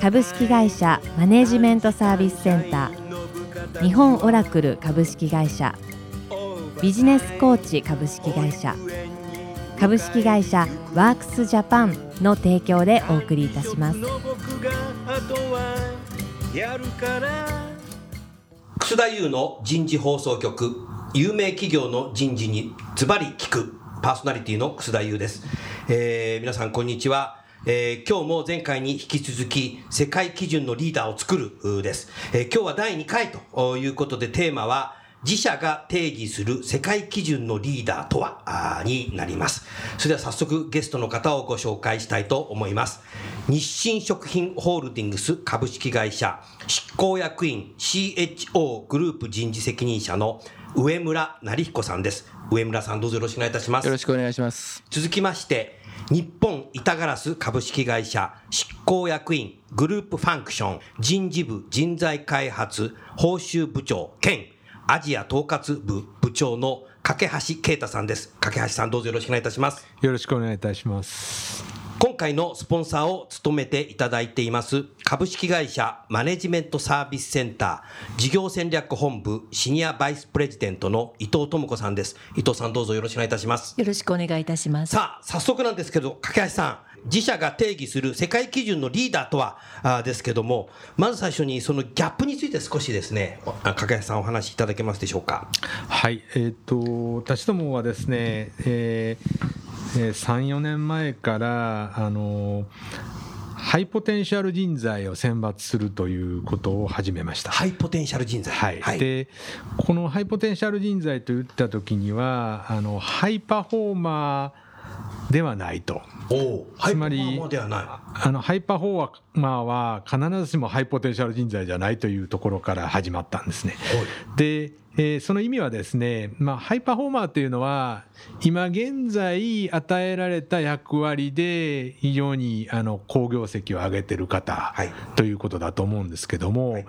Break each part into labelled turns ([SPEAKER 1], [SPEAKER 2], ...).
[SPEAKER 1] 株式会社マネジメントサービスセンター。日本オラクル株式会社。ビジネスコーチ株式会社。株式会社ワークスジャパンの提供でお送りいたします。
[SPEAKER 2] 楠田優の人事放送局。有名企業の人事にズバリ聞くパーソナリティの楠田優です、えー、皆さんこんにちは。えー、今日も前回に引き続き世界基準のリーダーを作るです、えー、今日は第2回ということでテーマは自社が定義する世界基準のリーダーとはになります。それでは早速ゲストの方をご紹介したいと思います。日清食品ホールディングス株式会社執行役員 CHO グループ人事責任者の上村成彦さんです。上村さんどうぞよろしくお願いいたします。
[SPEAKER 3] よろしくお願いします。
[SPEAKER 2] 続きまして、日本板ガラス株式会社執行役員グループファンクション人事部人材開発報酬部長兼アジア統括部部長の架橋啓太さんです。架橋さんどうぞよろしくお願いいたします。
[SPEAKER 3] よろしくお願いいたします。
[SPEAKER 2] 今回のスポンサーを務めていただいています株式会社マネジメントサービスセンター事業戦略本部シニアバイスプレジデントの伊藤智子さんです。伊藤さんどうぞよろしくお願いいたします。
[SPEAKER 1] よろしくお願いいたします。
[SPEAKER 2] さあ、早速なんですけど、架橋さん、自社が定義する世界基準のリーダーとはあですけども、まず最初にそのギャップについて少しですね、加賀さんお話しいただけますでしょうか。
[SPEAKER 3] はい、えっ、ー、と私どもはですね、えー、3、4年前からあのハイポテンシャル人材を選抜するということを始めました。
[SPEAKER 2] ハイポテンシャル人材、
[SPEAKER 3] はい、はい、でこのハイポテンシャル人材といったときにはあのハイパフォーマーではないと。
[SPEAKER 2] つまりあ
[SPEAKER 3] のハイパフォーマーは必ずしもハイポテンシャル人材じゃないというところから始まったんですね。でえー、その意味はですね、まあ、ハイパフォーマーというのは今現在与えられた役割で非常にあの好業績を上げてる方ということだと思うんですけども、はい、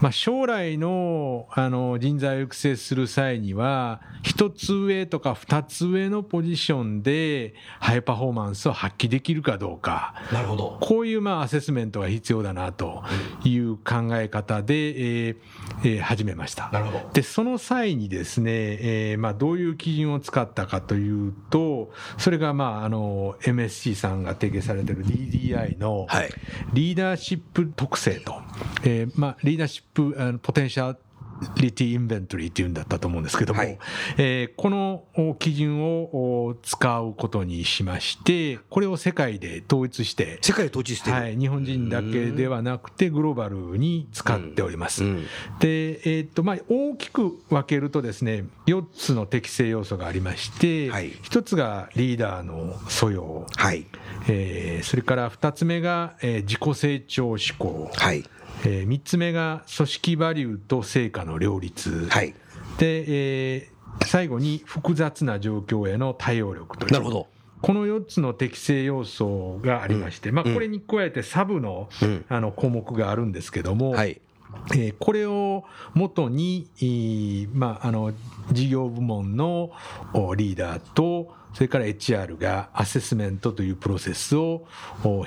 [SPEAKER 3] まあ、将来のあの人材を育成する際には一つ上とか二つ上のポジションでハイパフォーマンスを発揮できるかどうか。
[SPEAKER 2] なるほど
[SPEAKER 3] こういうまあアセスメントが必要だなという考え方で、えーえー、始めました。
[SPEAKER 2] なるほど
[SPEAKER 3] でその際にですね、えーまあ、どういう基準を使ったかというとそれが、まあ、あの MSC さんが提携されている DDI のリーダーシップ特性と、えーまあ、リーダーシップポテンシャルリティインベントリーっていうんだったと思うんですけども、はい、えー、この基準を使うことにしまして、これを世界で統一して、
[SPEAKER 2] 世界統一して
[SPEAKER 3] はい、日本人だけではなくて、グローバルに使っております。うん。うん、で、えー、っとまあ、大きく分けるとですね、4つの適正要素がありまして、はい、1つがリーダーの素養、はい。えー、それから2つ目が、えー、自己成長志向。はいえー、3つ目が組織バリューと成果の両立、はい、で、えー、最後に複雑な状況への対応力という。
[SPEAKER 2] なるほど。
[SPEAKER 3] この4つの適正要素がありまして、うん、まあ、これに加えてサブの,、あの項目があるんですけども、はい。えー、これをもとに、まあ、あの事業部門のリーダーとそれから HR がアセスメントというプロセスを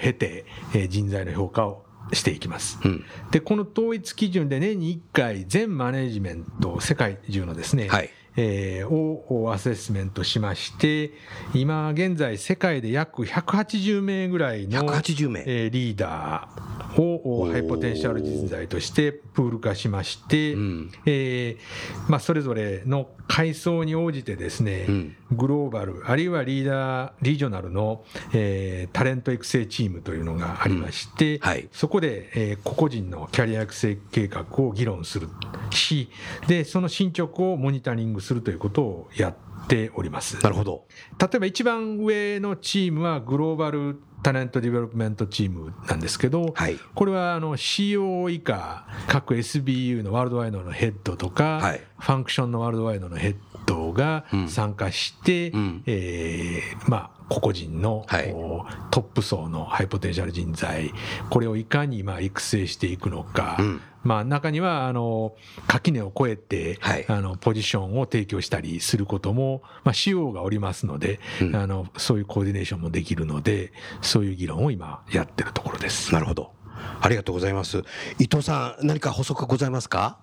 [SPEAKER 3] 経て、えー、人材の評価をしていきます、うん、でこの統一基準で年に1回全マネジメント世界中のですね、はいえー、をアセスメントしまして、今現在世界で約180名ぐらいの、
[SPEAKER 2] 名。
[SPEAKER 3] えー、リーダーをハイポテンシャル人材としてプール化しまして、うん、えー、まあ、それぞれの階層に応じてですね、うん、グローバルあるいはリーダーリージョナルの、えー、タレント育成チームというのがありまして、うん。はい、そこで、えー、個々人のキャリア育成計画を議論するしでその進捗をモニタリングするということをやっております。
[SPEAKER 2] なるほど。
[SPEAKER 3] 例えば一番上のチームは Global Talent Development Team なんですけど、はい、これはあの CO 以下各 SBU のワールドワイドのヘッドとか、はい、ファンクションのワールドワイドのヘッドが参加して、うん、えー、まあ個々人の、はい、トップ層のハイポテンシャル人材これをいかにまあ育成していくのか、うん、まあ、中にはあの垣根を越えて、はい、あのポジションを提供したりすることも、まあ、CO がおりますので、うん、あのそういうコーディネーションもできるのでそういう議論を今やってるところです。
[SPEAKER 2] なるほど。ありがとうございます。伊藤さん何か補足ございますか？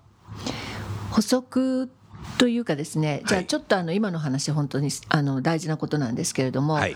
[SPEAKER 4] 補足というかですね、じゃあちょっとあの今の話本当にあの大事なことなんですけれども、はい、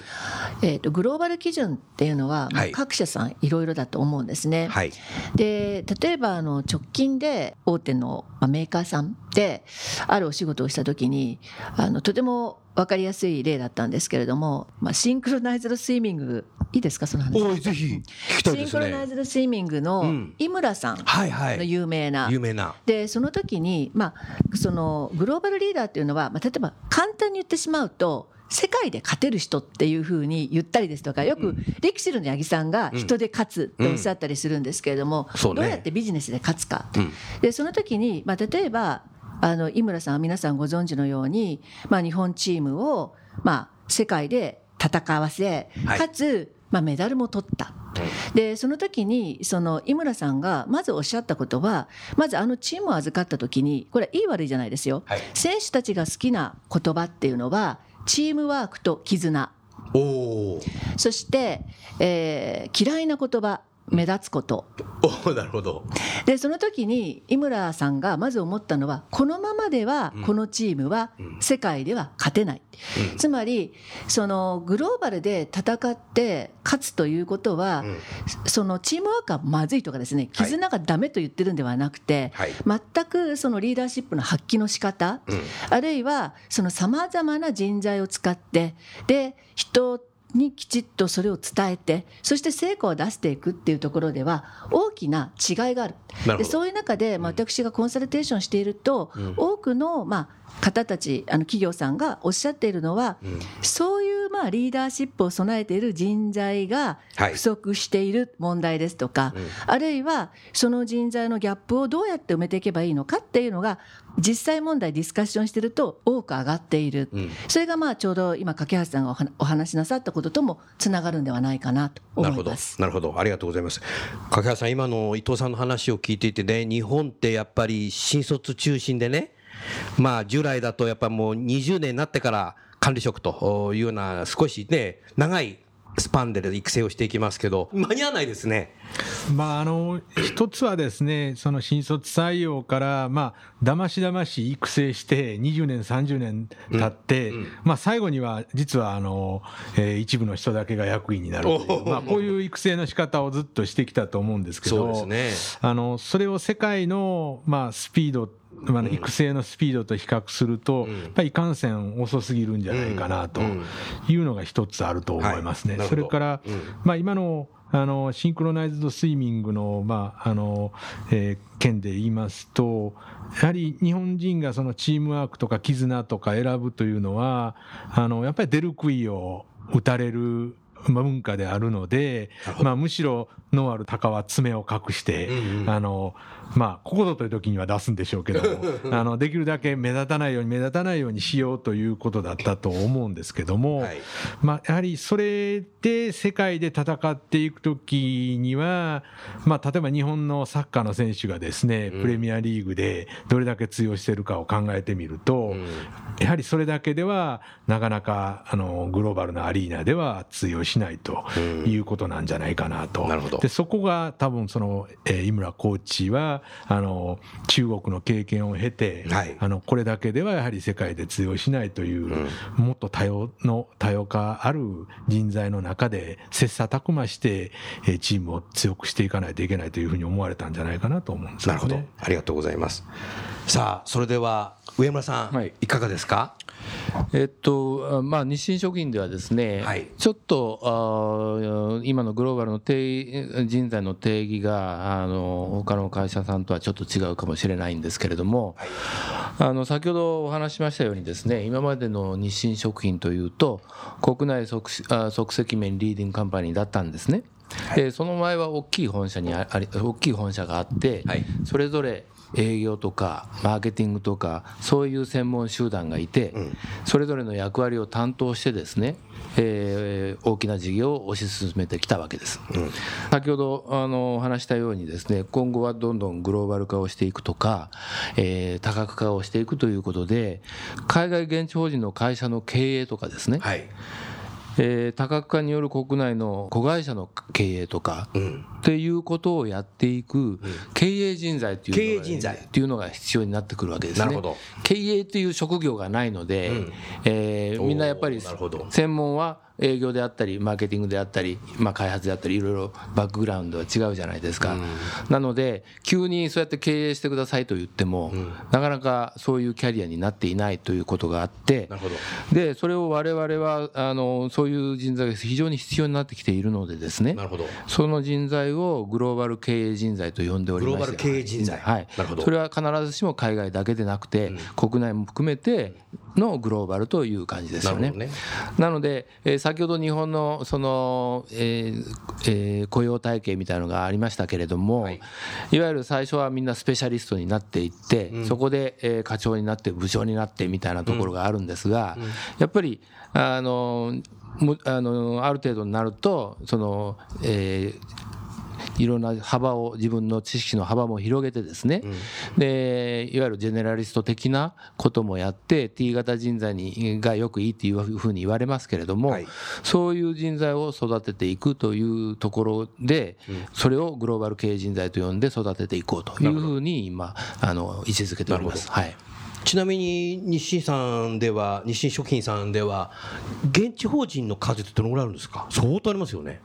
[SPEAKER 4] えー、とグローバル基準っていうのは、まあ、各社さんいろいろだと思うんですね。はい、で例えばあの直近で大手のメーカーさんであるお仕事をした時にあのとても分かりやすい例だったんですけれども、まあ、シンクロナイズドスイミングいいですかその話。
[SPEAKER 2] ぜひ。
[SPEAKER 4] シンクロナイズドスイミングの井村さんの有名な、
[SPEAKER 2] 有名な。
[SPEAKER 4] でその時に、まあ、そのグローバルリーダーっていうのは、まあ、例えば簡単に言ってしまうと世界で勝てる人っていうふうに言ったりですとかよくレキシルの八木さんが人で勝つっておっしゃったりするんですけれども、どうやってビジネスで勝つか、でその時に、まあ、例えばあの井村さんは皆さんご存知のように、まあ、日本チームを、まあ、世界で戦わせ、かつ、まあ、メダルも取った。でその時にその井村さんがまずおっしゃったことはまずあのチームを預かった時にこれはいい悪いじゃないですよ、はい、選手たちが好きな言葉っていうのはチームワークと絆。そして、えー、嫌いな言葉目立つこと。
[SPEAKER 2] おなるほど。
[SPEAKER 4] でその時に井村さんがまず思ったのはこのままではこのチームは世界では勝てない、うん、つまりそのグローバルで戦って勝つということは、うん、そのチームワークがまずいとかですね絆がダメと言ってるんではなくて、はい、全くそのリーダーシップの発揮の仕方、うん、あるいはそのさまざまな人材を使ってで人にきちっとそれを伝えてそして成果を出していくっていうところでは大きな違いがある。でそういう中で、まあ、私がコンサルテーションしていると、うん、多くの、まあ、方たちあの企業さんがおっしゃっているのは、うん、そういうまあリーダーシップを備えている人材が不足している問題ですとか、はいあるいはその人材のギャップをどうやって埋めていけばいいのかっていうのが実際問題ディスカッションしてると多く上がっている、うん、それがまあちょうど今架橋さんがお話しなさったことともつながるんではないかなと思います。
[SPEAKER 2] なるほど。ありがとうございます。架橋さん今の伊藤さんの話を聞いていてね日本ってやっぱり新卒中心でねまあ従来だとやっぱもう20年になってから管理職というような少しね長いスパンで育成をしていきますけど間に合わないですね。
[SPEAKER 3] まあ、あの一つはですねその新卒採用からまあだましだまし育成して20年30年経って、うんうん、まあ、最後には実はあの、えー、一部の人だけが役員になるまあ、こういう育成の仕方をずっとしてきたと思うんですけどそ、ね、あのそれを世界の、まあ、スピードまあ、育成のスピードと比較すると、やっぱりいかんせん遅すぎるんじゃないかなというのが一つあると思いますね。それから、まあ、今のあのシンクロナイズドスイミングの,、まああのえー、件で言いますとやはり日本人がそのチームワークとか絆とか選ぶというのはあのやっぱり出る杭を打たれる文化であるので、まあ、むしろノアル鷹は爪を隠して、うんうん、あのまあここぞという時には出すんでしょうけども あのできるだけ目立たないように目立たないようにしようということだったと思うんですけども、はい、まあ、やはりそれで世界で戦っていく時には、まあ、例えば日本のサッカーの選手がですね、プレミアリーグでどれだけ通用しているかを考えてみると、うん、やはりそれだけではなかなかあのグローバルなアリーナでは通用しないということなんじゃないかなと。なるほど。でそこが多分その、えー、井村コーチはあの中国の経験を経て、はい、あのこれだけではやはり世界で通用しないという、うん、もっと多様の多様化ある人材の中で切磋琢磨して、えー、チームを強くしていかないといけないというふうに思われたんじゃないかなと思うんです、ね、
[SPEAKER 2] なるほど。ありがとうございます。さあそれでは上村さん、はい、いかがですか？
[SPEAKER 5] えっとまあ、日清食品ではですね、はい、ちょっとあ今のグローバルの定人材の定義があの他の会社さんとはちょっと違うかもしれないんですけれども、はい、あの先ほどお話しましたようにですね今までの日清食品というと国内即即席麺リーディングカンパニーだったんですね。はい、でその前は大きい本社にあり大きい本社があって、それぞれ営業とかマーケティングとかそういう専門集団がいて、それぞれの役割を担当してですね、えー、大きな事業を推し進めてきたわけです、うん、先ほどあの話したようにですね今後はどんどんグローバル化をしていくとか、えー、多角化をしていくということで海外現地法人の会社の経営とかですね、はいえー、多角化による国内の子会社の経営とか、うん、っていうことをやっていく経営人材っていうのが,、人材。っていうのが必要になってくるわけですね。経営っていう職業がないので、うん、えー、みんなやっぱり専門は営業であったりマーケティングであったり、まあ、開発であったりいろいろバックグラウンドは違うじゃないですか、うん、なので急にそうやって経営してくださいと言っても、うん、なかなかそういうキャリアになっていないということがあってでそれを我々はあのそういう人材が非常に必要になってきているのでですねその人材をグローバル経営人材と呼んでおりましてグローバル経営人材、はい、それは必ずしも海外だけでなくて、うん、国内も含めてのグローバルという感じですよね。なね。なので、えー、先ほど日本のその、えーえー、雇用体系みたいなのがありましたけれども、はい、いわゆる最初はみんなスペシャリストになっていって、うん、そこで、えー、課長になって部長になってみたいなところがあるんですが、うん。うん、やっぱりあのあのある程度になるとその、えー、いろんな幅を自分の知識の幅も広げてですね、うん、でいわゆるジェネラリスト的なこともやって T 型人材にがよくいいっていうふうに言われますけれども、はい、そういう人材を育てていくというところで、うん、それをグローバル経営人材と呼んで育てていこうというふうに今あの位置づけております。はい。
[SPEAKER 2] ちなみに日清さんでは日清食品さんでは現地法人の数ってどのぐらいあるんですか？相当ありますよね。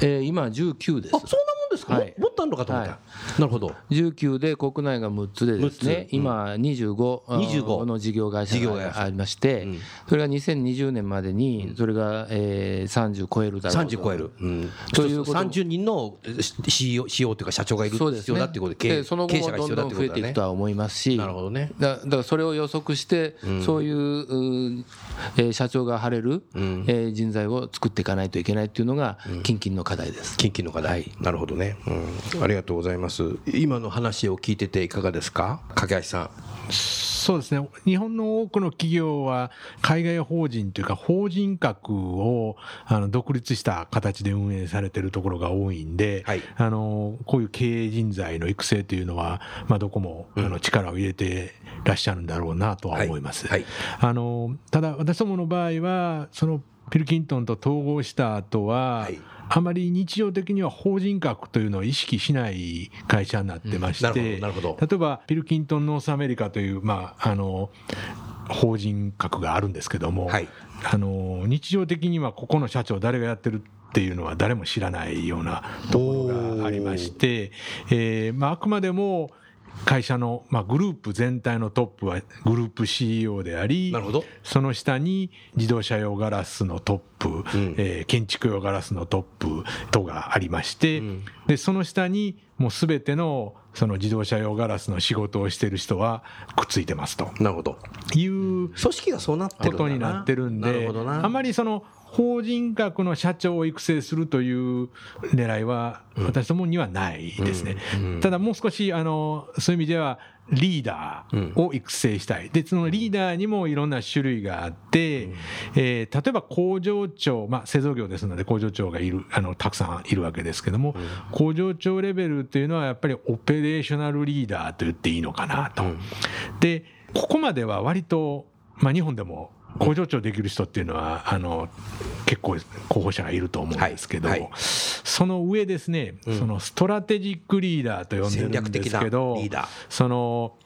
[SPEAKER 5] えー、今19です。
[SPEAKER 2] あそんなですか、はい、もっとあるのかと思った、はい、なるほど。
[SPEAKER 5] 19で国内が6つでですね、うん、今25、25の事業会社がありまして、うん、それが2020年までにそれが、えー、30超えるだろう
[SPEAKER 2] と。30超える、うん、ということ30人の CEO, CEO というか社長がいる必要だっていうことで、
[SPEAKER 5] ね、その後もどんどん増えていくとは思いますし
[SPEAKER 2] なるほどね。
[SPEAKER 5] だだからそれを予測して、そういう、えー、社長が張れる、うん、えー、人材を作っていかないといけないっていうのが近々の課題です。
[SPEAKER 2] 近々の課題、はい、なるほどね、うん、ありがとうございます。今の話を聞いてていかがですか？掛橋さん。
[SPEAKER 3] そうですね。日本の多くの企業は海外法人というか法人格をあの独立した形で運営されてるところが多いんで、はい、あのこういう経営人材の育成というのは、まあ、どこもあの力を入れてらっしゃるんだろうなとは思います。はいはい、あのただ私どもの場合はそのピルキントンと統合した後は、はいあまり日常的には法人格というのを意識しない会社になってまして、例えば Pilkington North America という、まあ、あの法人格があるんですけども、はい、あの日常的にはここの社長誰がやってるっていうのは誰も知らないようなところがありまして、えーまあ、あくまでも会社の、まあ、グループ全体のトップはグループ CEO でありその下に自動車用ガラスのトップ、うん、えー、建築用ガラスのトップとがありまして、うん、でその下にもう全てのその自動車用ガラスの仕事をしている人はくっついてますと。
[SPEAKER 2] なるほど。
[SPEAKER 3] いう組
[SPEAKER 2] 織がそうなってる
[SPEAKER 3] ことになってるんであまりその法人格の社長を育成するという狙いは私どもにはないですね。ただもう少しあのそういう意味ではリーダーを育成したい。で、そのリーダーにもいろんな種類があって、えー、例えば工場長、まあ、製造業ですので工場長がいる、あの、たくさんいるわけですけども、工場長レベルっていうのはやっぱりオペレーショナルリーダーと言っていいのかなと。で、ここまでは割と、まあ、日本でも工場長できる人っていうのはあの結構候補者がいると思うんですけど、はいはい、その上ですね、うん、そのストラテジックリーダーと呼んでるんですけどその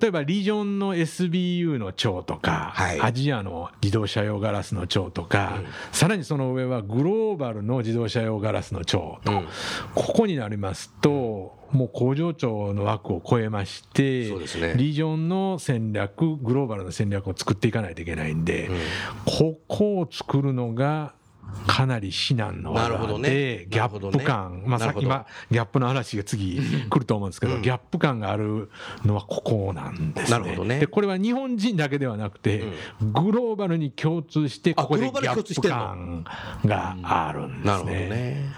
[SPEAKER 3] 例えばリージョンの SBU の長とか、はい、アジアの自動車用ガラスの長とか、うん、さらにその上はグローバルの自動車用ガラスの長と、うん、ここになりますとともう工場長の枠を超えまして、ね、リージョンの戦略グローバルな戦略を作っていかないといけないんで、うん、ここを作るのがかなり至難の技で、ね、ギャップ感、ね、まあ、さっき、まギャップの話が次来ると思うんですけど、うん、ギャップ感があるのはここなんですね。なるほどね。でこれは日本人だけではなくて、うん、グローバルに共通してここでギャップ感があるんですね。なるほどね。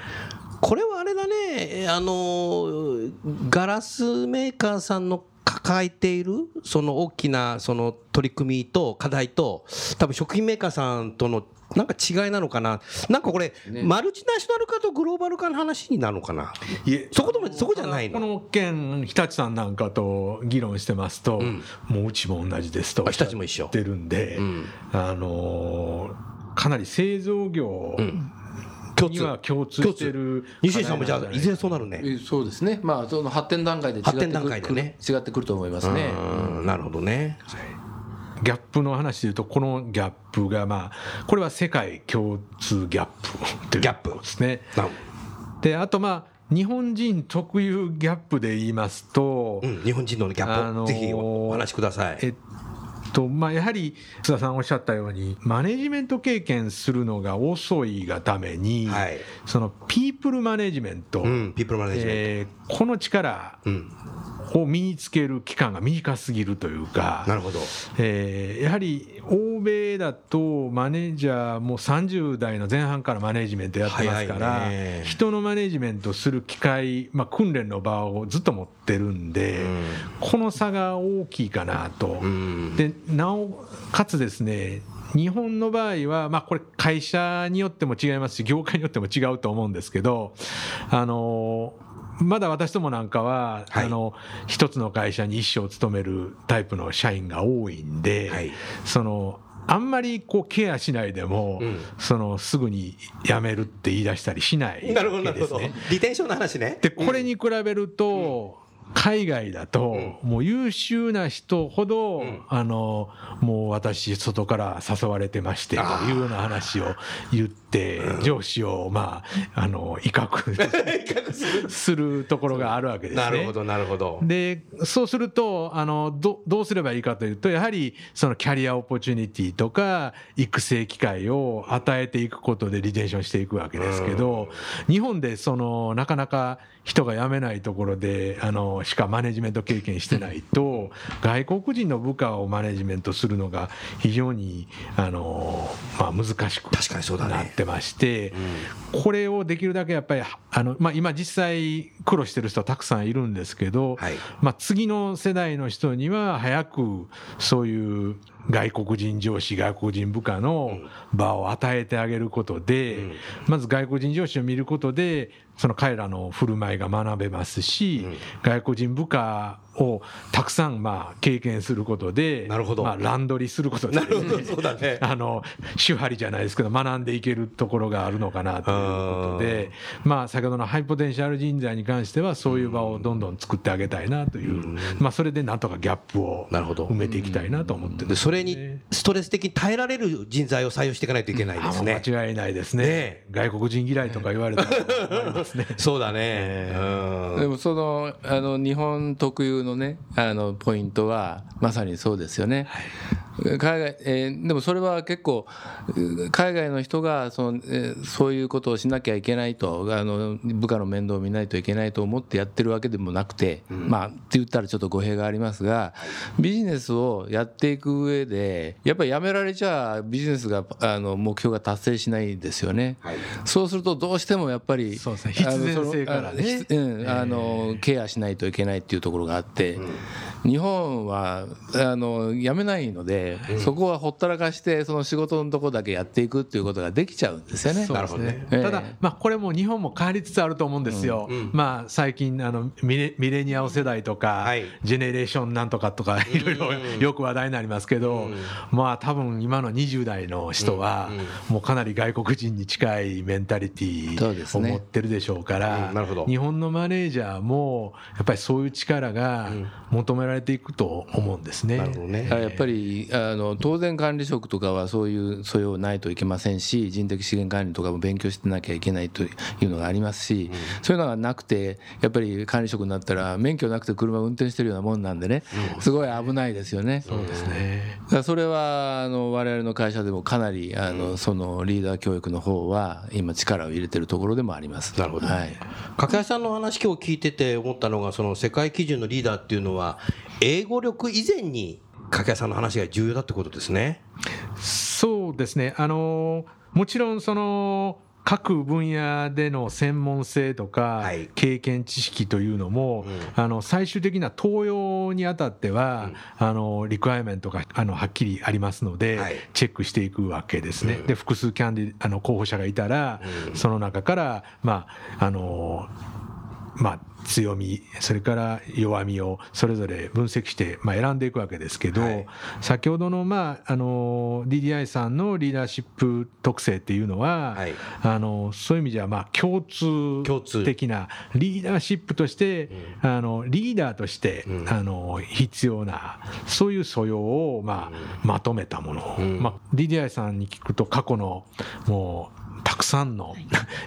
[SPEAKER 2] これはあれだね。あのガラスメーカーさんの抱えているその大きなその取り組みと課題と多分食品メーカーさんとのなんか違いなのかな、なんかこれ、ね、マルチナショナル化とグローバル化の話になるのかな、いえ。そこともそこじゃない
[SPEAKER 3] の？この件、日立さんなんかと議論してますと、うん、もううちも同じですと
[SPEAKER 2] 日立も一緒。
[SPEAKER 3] ってるんで、うん、あのー、かなり製造業、うん。共通。は共通してる
[SPEAKER 2] 西井さんもじゃあいずれそうなるね。
[SPEAKER 5] そうですね。まあその発展段階で違ってくる、ね、違ってくると思いますね。
[SPEAKER 2] なるほどね、
[SPEAKER 3] ギャップの話でいうとこのギャップがまあこれは世界共通ギャップというギャップですね。であとまあ日本人特有ギャップで言いますと、
[SPEAKER 2] うん、日本人のギャップ、あのー、ぜひお話しください。えっ
[SPEAKER 3] とまあ、やはり津田さんおっしゃったようにマネジメント経験するのが遅いがために、はい、そのピープルマネジメント、うん、ピープルマネジメント、えー、この力、うん。を身につける期間が短すぎるというか、
[SPEAKER 2] なるほど。
[SPEAKER 3] えー、やはり欧米だとマネージャーも30代の前半からマネジメントやってますから、人のマネジメントする機会、まあ、訓練の場をずっと持ってるんで、うん、この差が大きいかなと。うん、でなおかつですね日本の場合は、まあ、これ会社によっても違いますし業界によっても違うと思うんですけどあのまだ私どもなんかは、はい、あの一つの会社に一生勤めるタイプの社員が多いんで、はい、そのあんまりこうケアしないでも、うん、そのすぐに辞めるって言い出したりしない、
[SPEAKER 2] ね、なるほどなるほど。リテンションの話ね。
[SPEAKER 3] でこれに比べると、海外だと、もう優秀な人ほど、あのもう私外から誘われてましてというような話を言って、上司をまああの 威嚇する。ところがあるわけですね。
[SPEAKER 2] なるほどなるほど。
[SPEAKER 3] でそうするとあのどどうすればいいかというとやはりそのキャリアオポチュニティとか育成機会を与えていくことでリテンションしていくわけですけど、日本でそのなかなか人が辞めないところであのしかマネジメント経験してないと外国人の部下をマネジメントするのが非常にあの、まあ、難しくなってまして、これをできるだけやっぱりあの、まあ、今実際苦労してる人はたくさんいるんですけど、まあ、次の世代の人には早くそういう外国人上司外国人部下の場を与えてあげることで、まず外国人上司を見ることでその彼らの振る舞いが学べますし、外国人部下をたくさんまあ経験することでなるほど、まあ、ランドリーすることで、ね、そうだね。あの手張りじゃないですけど学んでいけるところがあるのかなということで、まあ、先ほどのハイポテンシャル人材に関してはそういう場をどんどん作ってあげたいなという、まあ、それでなんとかギャップを埋めていきたいなと思って、
[SPEAKER 2] ね、それにストレス的に耐えられる人材を採用していかないといけないですね。
[SPEAKER 3] 間違いないですね、ね、外国人嫌いとか言われたら
[SPEAKER 2] そうだね、
[SPEAKER 5] でもそのあの日本特有のねあのポイントはまさにそうですよね。はい。海外、えー、でもそれは結構海外の人がその、えー、そういうことをしなきゃいけないとあの部下の面倒を見ないといけないと思ってやってるわけでもなくて、うん、まあって言ったらちょっと語弊がありますがビジネスをやっていく上でやっぱりやめられちゃビジネスがあの目標が達成しないですよね、はい、そうするとどうしてもやっぱり
[SPEAKER 3] そうですね必然性からね。
[SPEAKER 5] うんあのケアしないといけないっていうところがあって、うん日本はあのやめないので、うん、そこはほったらかしてその仕事のところだけやっていくっていうことができちゃうんですよね。
[SPEAKER 3] なるほどね、ただ、まあ、これも日本も変わりつつあると思うんですよ。うん、まあ、最近あのミレミレニアル世代とか、はい、ジェネレーションなんとかとかいろいろよく話題になりますけど、まあ多分今の20代の人は、もうかなり外国人に近いメンタリティーを持ってるでしょうから、日本のマネージャーもやっぱりそういう力が求められれていくと思うんですね。なるほど
[SPEAKER 5] ね。やっぱりあの当然管理職とかはそういう素養ないといけませんし人的資源管理とかも勉強してなきゃいけないというのがありますし、うん、そういうのがなくてやっぱり管理職になったら免許なくて車を運転してるようなもんなんでね、すごい危ないですよね。
[SPEAKER 3] そうですね。
[SPEAKER 5] それはあの我々の会社でもかなりあのそのリーダー教育の方は今力を入れてるところでもあります。
[SPEAKER 2] なるほど、はい、掛橋さん。の話今日聞いてて思ったのがその世界基準のリーダーっていうのは英語力以前に掛橋さん。の話が重要だってことですね。
[SPEAKER 3] そうですねあのもちろん。その各分野での専門性とか経験知識というのも、あの最終的な登用にあたっては、あのリクワイメントがあのはっきりありますので、チェックしていくわけですね。で複数キャンディあの候補者がいたら、その中からまああのまあ強みそれから弱みをそれぞれ分析して、まあ、選んでいくわけですけど、はい、先ほどの,、まあ、あの DDI さんのリーダーシップ特性っていうのは、はい、あのそういう意味じゃまあ共通的なリーダーシップとして、うん、あのリーダーとして、うん、あの必要なそういう素養を、まあ、まとめたもの、うん、まあ、DDI さんに聞くと過去のもうたくさんの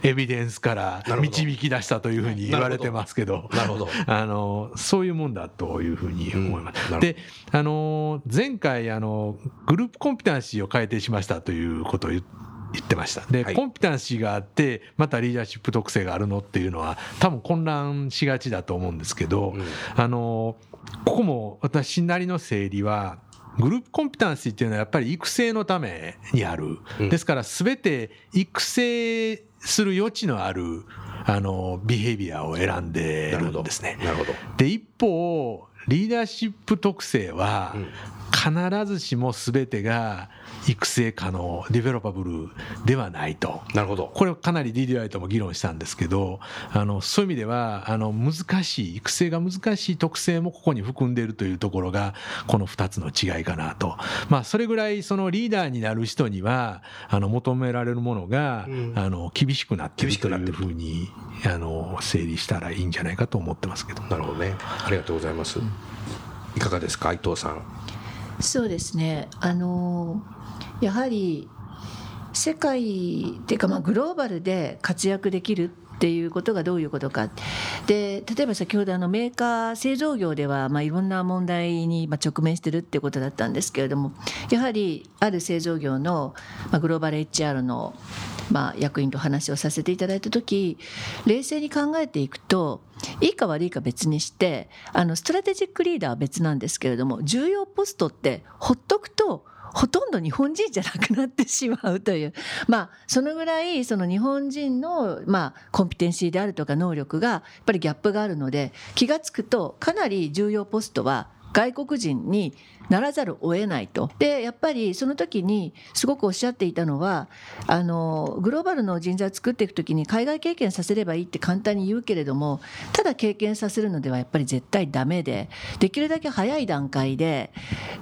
[SPEAKER 3] エビデンスから導き出したというふうに言われてますけど、なるほど。あのそういうもんだというふうに思います。うん、であの前回あのグループコンピタンシーを改定しましたということを言って言ってました。で、はい、コンピタンシーがあってまたリーダーシップ特性があるのっていうのは多分混乱しがちだと思うんですけど、うん、あのここも私なりの整理はグループコンピタンシーっていうのはやっぱり育成のためにある。ですから全て育成する余地のあるあのビヘビアを選んでるんですね。
[SPEAKER 2] なるほど。
[SPEAKER 3] で一方リーダーシップ特性は必ずしも全てが育成可能ディベロパブルではないと。
[SPEAKER 2] なるほど。
[SPEAKER 3] これかなり DDI とも議論したんですけどあのそういう意味ではあの難しい育成が難しい特性もここに含んでいるというところがこの2つの違いかなと、まあ、それぐらいそのリーダーになる人にはあの求められるものが、うん、あの厳しくなっているというふうにあの整理したらいいんじゃないかと思ってますけど。
[SPEAKER 2] なるほどね。ありがとうございます、いかがですか伊藤さん。
[SPEAKER 4] そうですね。あのやはり世界っていうかまあグローバルで活躍できるっていうことがどういうことか。で例えば先ほどあのメーカー製造業ではまあいろんな問題にまあ直面してるっていうことだったんですけれどもやはりある製造業のまあグローバル HR のまあ役員と話をさせていただいた時冷静に考えていくといいか悪いか別にしてあのストラテジックリーダーは別なんですけれども重要ポストってほっとくとほとんど日本人じゃなくなってしまうという。まあそのぐらいその日本人のまあコンピテンシーであるとか能力がやっぱりギャップがあるので気が付くとかなり重要ポストは外国人にならざるを得ないと。でやっぱりその時にすごくおっしゃっていたのはあのグローバルの人材を作っていく時に海外経験させればいいって簡単に言うけれどもただ経験させるのではやっぱり絶対ダメでできるだけ早い段階で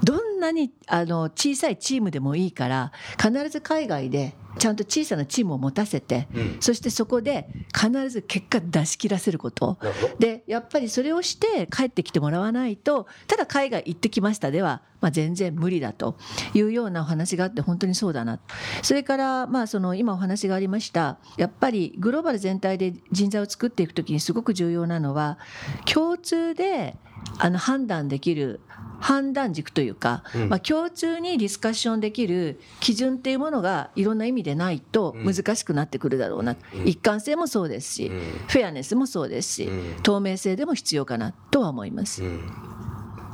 [SPEAKER 4] どんなにあの小さいチームでもいいから必ず海外でちゃんと小さなチームを持たせて、うん、そしてそこで必ず結果出し切らせること。でやっぱりそれをして帰ってきてもらわないとただ海外行ってきました。では、まあ、全然無理だというようなお話があって本当にそうだな。それからまあその今お話がありました。やっぱりグローバル全体で人材を作っていく時にすごく重要なのは共通であの判断できる判断軸というか、うん、まあ、共通にディスカッションできる基準っていうものがいろんな意味でないと難しくなってくるだろうな、うん、一貫性もそうですし、うん、フェアネスもそうですし、透明性でも必要かなとは思います。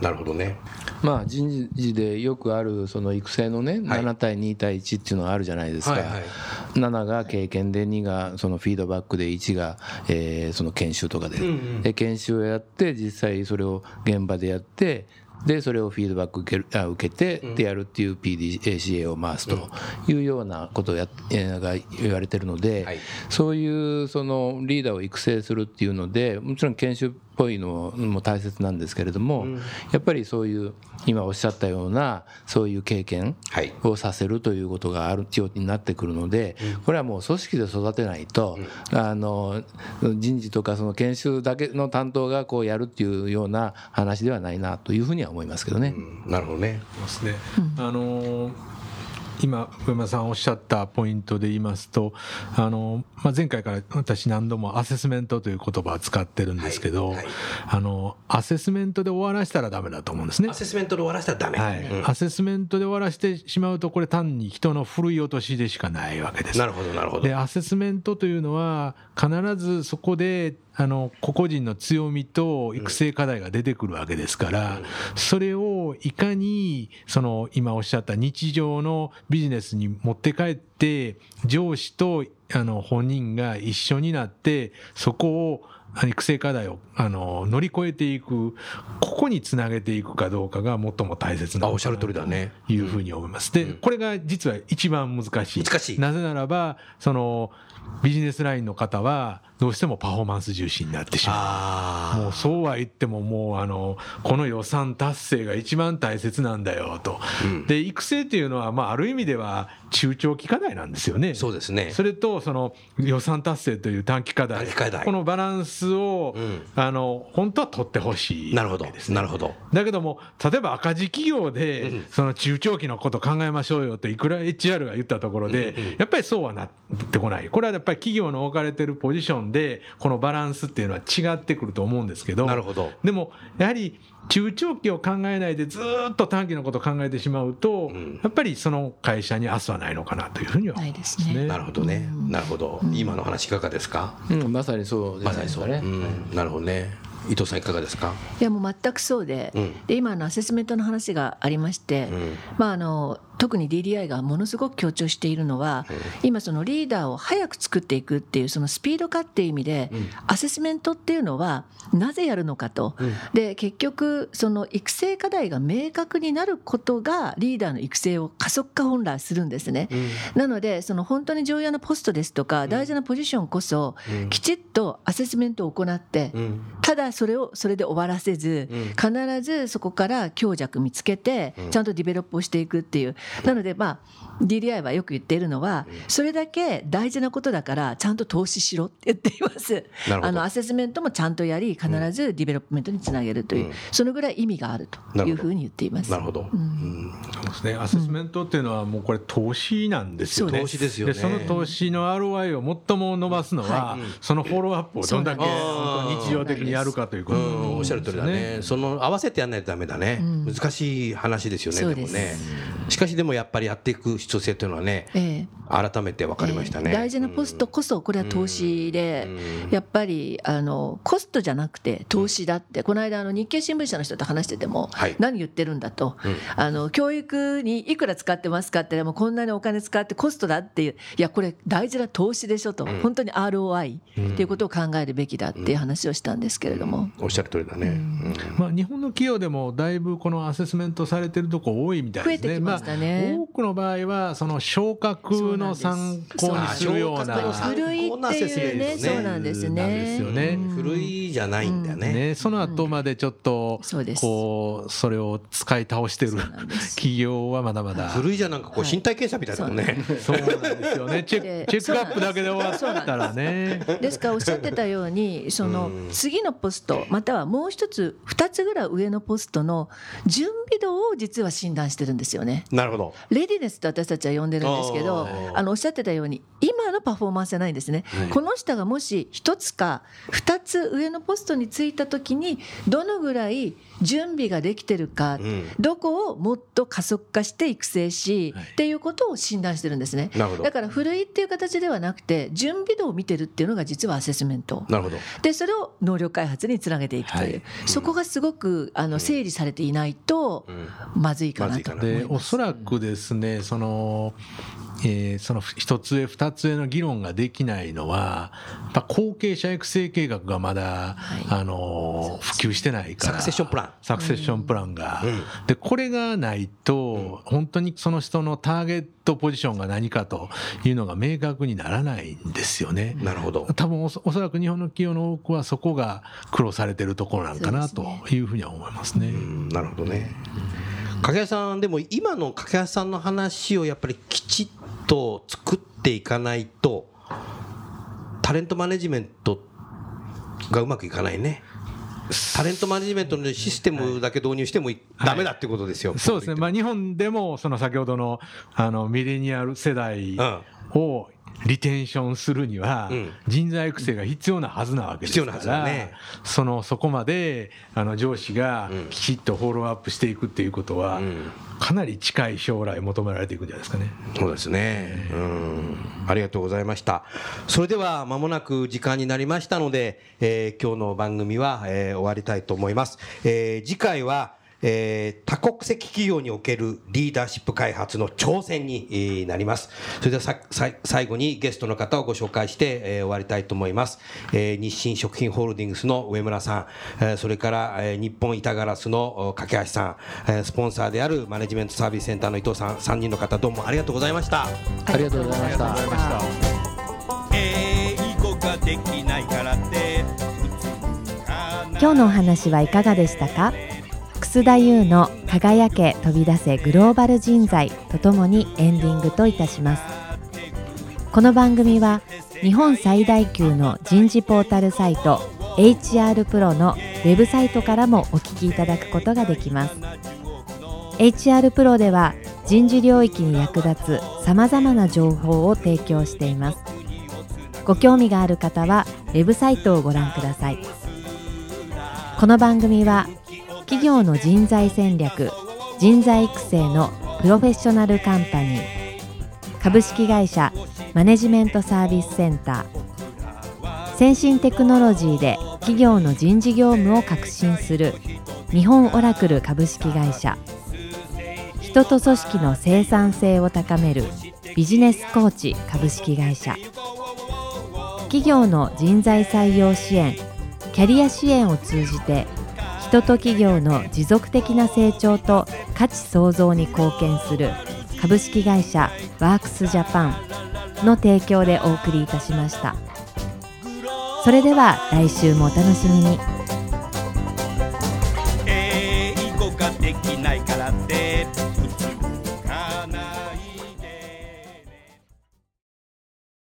[SPEAKER 2] なるほどね。
[SPEAKER 5] まあ人事でよくあるその育成のね、はい、7対2対1っていうのがあるじゃないですか、はいはい、7が経験で2がそのフィードバックで1が、えー、その研修とかで,、で研修をやって実際それを現場でやってでそれをフィードバック受けあ受けてでやるっていう PDCA を回すというようなことをやが言われてるので、そういうそのリーダーを育成するっていうのでもちろん研修ぽいのも大切なんですけれども、やっぱりそういう今おっしゃったようなそういう経験をさせるということがある必要になってくるので、これはもう組織で育てないと、あの人事とかその研修だけの担当がこうやるっていうような話ではないなというふうには思いますけどね。
[SPEAKER 2] なるほどね。
[SPEAKER 3] ですね。あの今上山さんおっしゃったポイントで言いますとあの、まあ、前回から私何度もアセスメントという言葉を使ってるんですけど、はいはい、あのアセスメントで終わらせたらダメだと思うんですね。
[SPEAKER 2] アセスメントで終わらせたらダメ、
[SPEAKER 3] はい。うん、アセスメントで終わらせてしまうとこれ単に人のふるい落としでしかないわけです。
[SPEAKER 2] なるほどなるほど。
[SPEAKER 3] でアセスメントというのは必ずそこであの個々人の強みと育成課題が出てくるわけですから、それをいかにその今おっしゃった日常のビジネスに持って帰って上司とあの本人が一緒になってそこを育成課題をあの乗り越えていくここにつなげていくかどうかが最も大切な
[SPEAKER 2] おっしゃる通りだね
[SPEAKER 3] いうふうに思います。でこれが実は一番難しい。
[SPEAKER 2] 難しい
[SPEAKER 3] なぜならばそのビジネスラインの方はどうしてもパフォーマンス重視になってしまう。もうそうは言ってももうあのこの予算達成が一番大切なんだよと、うん、で育成っていうのはまあある意味では中長期課題なんですよね。
[SPEAKER 2] そうですね。
[SPEAKER 3] それとその予算達成という短期課題。このバランスを、うん、あの本当は取ってほしい
[SPEAKER 2] なるほど。なるほど。
[SPEAKER 3] だけども例えば赤字企業で、うん、その中長期のこと考えましょうよっていくら HR が言ったところで、やっぱりそうはなってこない。これはやっぱり企業の置かれてるポジションでこのバランスっていうのは違ってくると思うんですけど
[SPEAKER 2] なるほど。
[SPEAKER 3] でもやはり中長期を考えないでずっと短期のことを考えてしまうと、うん、やっぱりその会社に明日はないのかなというふうには思いますね。
[SPEAKER 2] なるほどね、なるほど、今の話いかがですか、
[SPEAKER 5] うん、まさにそう
[SPEAKER 2] まさにそう。ね、なるほどね。伊藤さんいかがですか？
[SPEAKER 4] いやもう全くそうで,、で今のアセスメントの話がありまして、まああの特に DDI がものすごく強調しているのは、今そのリーダーを早く作っていくっていうそのスピード化っていう意味で、アセスメントっていうのはなぜやるのかと、で結局その育成課題が明確になることがリーダーの育成を加速化本来するんですね、なのでその本当に重要なポストですとか大事なポジションこそきちっとアセスメントを行って、ただそれをそれで終わらせず、必ずそこから強弱見つけてちゃんと develop をしていくっていうなのでまあ DDI はよく言っているのはそれだけ大事なことだからちゃんと投資しろって言っています。あのアセスメントもちゃんとやり必ずディベロップメントにつなげるという、そのぐらい意味があるというふうに言っています。
[SPEAKER 2] なるほど、う
[SPEAKER 3] ん、そうですね。アセスメントっていうのはもうこれ投資なんですよね、
[SPEAKER 2] 投資ですよね。
[SPEAKER 3] その投資の ROI を最も伸ばすのは、そのフォローアップをどんだけ日常的にやるかということ
[SPEAKER 2] ね、おっしゃる通りだね。その合わせてやらないとダメだね、難しい話ですよねでもね。しかしでもやっぱりやっていく必要性というのはね、えー、改めて分かりましたね、
[SPEAKER 4] えー、大事なポストこそこれは投資で、やっぱりあのコストじゃなくて投資だって、この間あの日経新聞社の人と話してても、はい、何言ってるんだと、あの教育にいくら使ってますかってもこんなにお金使ってコストだっていういやこれ大事な投資でしょと、本当に ROI っていうことを考えるべきだっていう話をしたんですけれども、
[SPEAKER 2] おっしゃる通りだね、
[SPEAKER 3] まあ、日本の企業でもだいぶこのアセスメントされてるとこ多いみたいですね。増えてきましたね、まあ、多くの場合はその昇格の参考にするような
[SPEAKER 4] 古いっていうねそうなんですね。
[SPEAKER 3] ですよね。
[SPEAKER 2] 古いじゃないんだね,、
[SPEAKER 3] ねその後までちょっとこうそれを使い倒してる企業はまだまだ。
[SPEAKER 2] 古いじゃなんかこう身体検査みたいなもんね、
[SPEAKER 3] そうなんですよね。チェチェックアップだけで終わったらね。
[SPEAKER 4] です。からおっしゃってたようにその次のポストまたはもう一つ二つぐらい上のポストの準備度を実は診断してるんですよね。
[SPEAKER 2] なるほど。
[SPEAKER 4] レディネスと私たちは呼んでるんですけどあのおっしゃってたように今のパフォーマンスじゃないんですね、はい、この人がもし1つか2つ上のポストについた時にどのぐらい準備ができてるか、うん、どこをもっと加速化して育成し、はい、っていうことを診断してるんですね。だから古いっていう形ではなくて準備度を見てるっていうのが実はアセスメント
[SPEAKER 2] なるほど。
[SPEAKER 4] でそれを能力開発につなげていくという、はい、そこがすごくあの整理されていないと。まずいかなと思います、
[SPEAKER 3] でおそらくですねそのえー、その一つ上二つ上の議論ができないのはやっぱ後継者育成計画がまだ、はい、あの普及してないから
[SPEAKER 2] サクセッションプラン
[SPEAKER 3] サクセッションプランが、うん、でこれがないと、本当にその人のターゲットポジションが何かというのが明確にならないんですよね。
[SPEAKER 2] なるほど
[SPEAKER 3] 多分おそらく日本の企業の多くはそこが苦労されてるところなんかなというふうには思いますね。
[SPEAKER 2] なるほどね。掛屋さんでも今の掛屋さんの話をやっぱりきちっと作っていかないとタレントマネジメントがうまくいかないね。タレントマネジメントのシステムだけ導入してもだめだってことですよ、はい、
[SPEAKER 3] そうですね、まあ、日本でもその先ほどのあのミレニアル世代をリテンションするには人材育成が必要なはずなわけですから、ね、そのそこまであの上司がきちっとフォローアップしていくっていうことはかなり近い将来求められていくんじゃないですかね。
[SPEAKER 2] そうですね、うん、ありがとうございました。それでは間もなく時間になりましたので、えー、今日の番組は、えー、終わりたいと思います。えー、次回はえー、多国籍企業におけるリーダーシップ開発の挑戦になります。それではさ最後にゲストの方をご紹介して、えー、終わりたいと思います。えー、日清食品ホールディングスの上村さん、えー、それから、えー、日本板ガラスの架橋さん、えー、スポンサーであるマネジメントサービスセンターの伊藤さん、3人の方どうもありがとうございました。
[SPEAKER 5] ありがとうございました。
[SPEAKER 1] 今日のお話はいかがでしたか？楠田優の輝け飛び出せグローバル人材とともにエンディングといたします。この番組は日本最大級の人事ポータルサイト HR プロのウェブサイトからもお聞きいただくことができます。HR プロでは人事領域に役立つさまざまな情報を提供しています。ご興味がある方はウェブサイトをご覧ください。この番組は企業の人材戦略人材育成のプロフェッショナルカンパニー株式会社マネジメントサービスセンター先進テクノロジーで企業の人事業務を革新する日本オラクル株式会社人と組織の生産性を高めるビジネスコーチ株式会社企業の人材採用支援キャリア支援を通じて人と企業の持続的な成長と価値創造に貢献する株式会社ワークスジャパンの提供でお送りいたしました。それでは来週もお楽しみに。英語ができないからって。